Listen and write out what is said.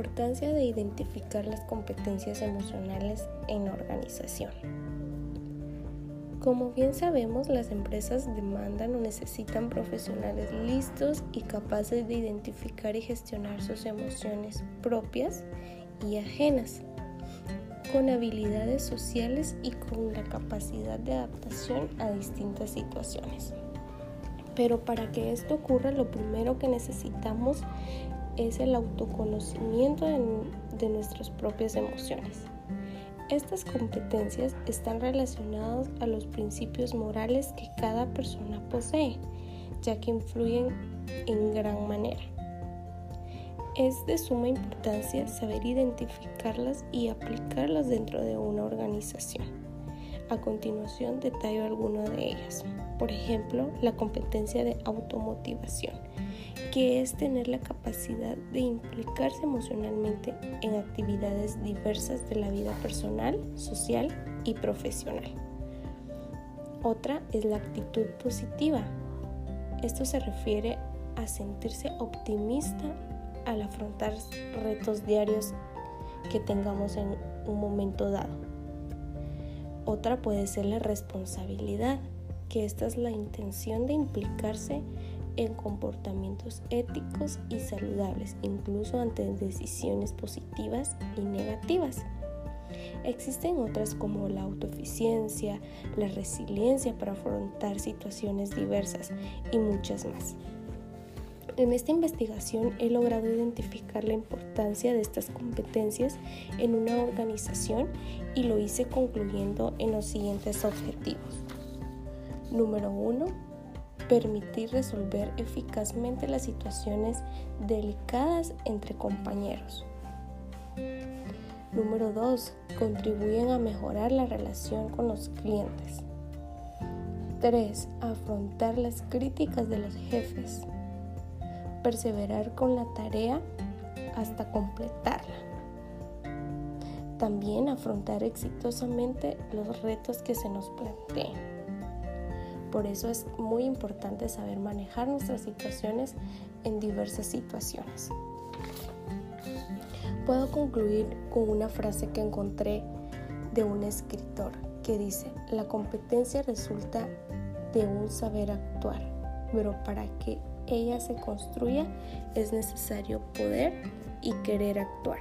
Importancia de identificar las competencias emocionales en organización. Como bien sabemos, las empresas demandan o necesitan profesionales listos y capaces de identificar y gestionar sus emociones propias y ajenas, con habilidades sociales y con la capacidad de adaptación a distintas situaciones. Pero para que esto ocurra, lo primero que necesitamos es el autoconocimiento de, nuestras propias emociones. Estas competencias están relacionadas a los principios morales que cada persona posee, ya que influyen en gran manera. Es de suma importancia saber identificarlas y aplicarlas dentro de una organización. A continuación detallo alguno de ellas. Por ejemplo, la competencia de automotivación que es tener la capacidad de implicarse emocionalmente en actividades diversas de la vida personal, social y profesional. Otra es la actitud positiva. Esto se refiere a sentirse optimista al afrontar retos diarios que tengamos en un momento dado. Otra puede ser la responsabilidad, que esta es la intención de implicarse en comportamientos éticos y saludables, incluso ante decisiones positivas y negativas. Existen otras como la autoeficiencia, la resiliencia para afrontar situaciones diversas y muchas más. En esta investigación he logrado identificar la importancia de estas competencias en una organización y lo hice concluyendo en los siguientes objetivos. Número 1 permitir resolver eficazmente las situaciones delicadas entre compañeros. Número 2. Contribuyen a mejorar la relación con los clientes. 3. Afrontar las críticas de los jefes. Perseverar con la tarea hasta completarla. También afrontar exitosamente los retos que se nos planteen. Por eso es muy importante saber manejar nuestras situaciones en diversas situaciones. Puedo concluir con una frase que encontré de un escritor que dice, la competencia resulta de un saber actuar, pero para que ella se construya es necesario poder y querer actuar.